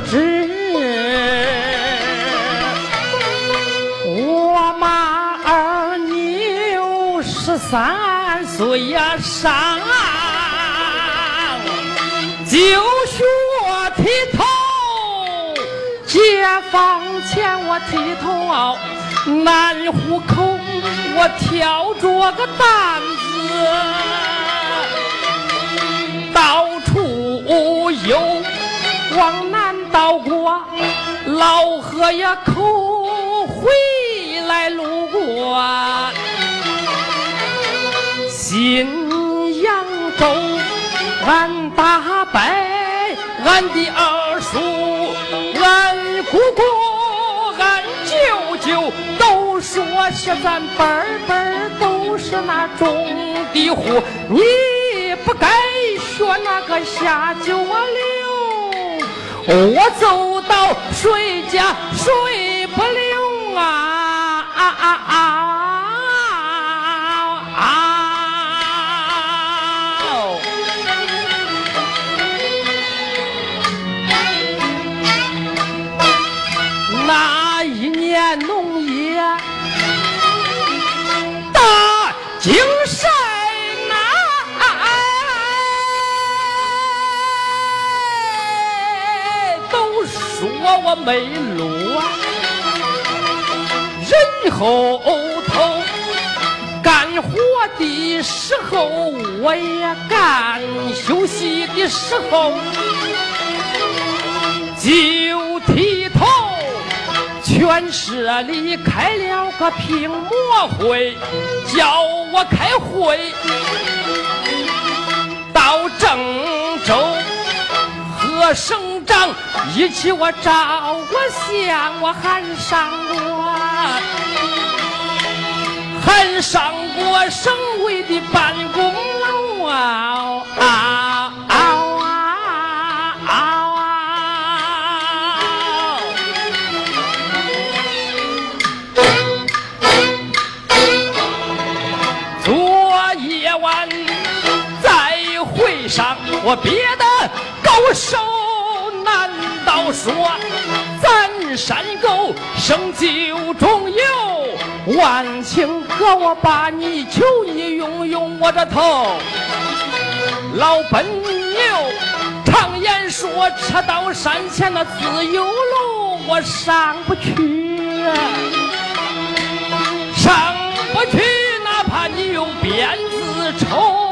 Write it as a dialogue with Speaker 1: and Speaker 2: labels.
Speaker 1: 不知。我马儿牛十三岁呀上，就学剃头，解放前我剃头，南户口我挑着个担子，老河呀口回来路过新扬州，俺大伯，俺的二叔，俺姑姑，俺舅舅，都说是咱辈辈都是那种的户，你不该学那个下九流，我走谁家谁不留啊啊啊！啊！我没路啊，人后头干活的时候我也干，休息的时候就剃头。全市里开了个评模会，叫我开会。到正省长一起我照过相，我喊上过，喊上过省委的办公楼啊啊啊啊啊啊！昨夜晚在会上，我憋得我手难道说咱山沟生就中有万顷河？我把你求你用用我的头，老笨牛。常言说，车到山前那自有路，我上不去，上不去。哪怕你用鞭子抽。